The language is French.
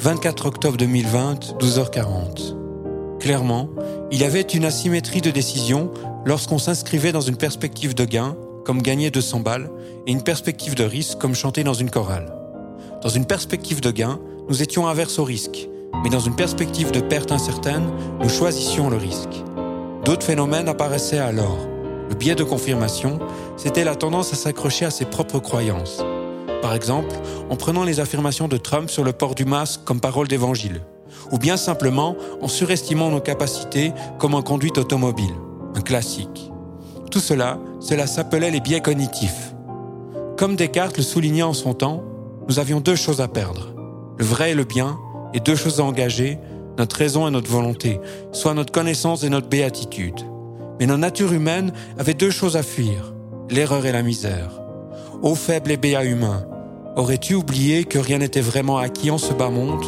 24 octobre 2020, 12h40. Clairement, il y avait une asymétrie de décision lorsqu'on s'inscrivait dans une perspective de gain, comme gagner 200 balles, et une perspective de risque, comme chanter dans une chorale. Dans une perspective de gain, nous étions averses au risque, mais dans une perspective de perte incertaine, nous choisissions le risque. D'autres phénomènes apparaissaient alors. Le biais de confirmation, c'était la tendance à s'accrocher à ses propres croyances. Par exemple, en prenant les affirmations de Trump sur le port du masque comme parole d'évangile, ou bien simplement en surestimant nos capacités comme en conduite automobile, un classique. Tout cela, cela s'appelait les biais cognitifs. Comme Descartes le soulignait en son temps, nous avions deux choses à perdre, le vrai et le bien, et deux choses à engager, notre raison et notre volonté, soit notre connaissance et notre béatitude. Mais nos natures humaines avaient deux choses à fuir, l'erreur et la misère. Ô faible et béat humain, aurais-tu oublié que rien n'était vraiment acquis en ce bas monde?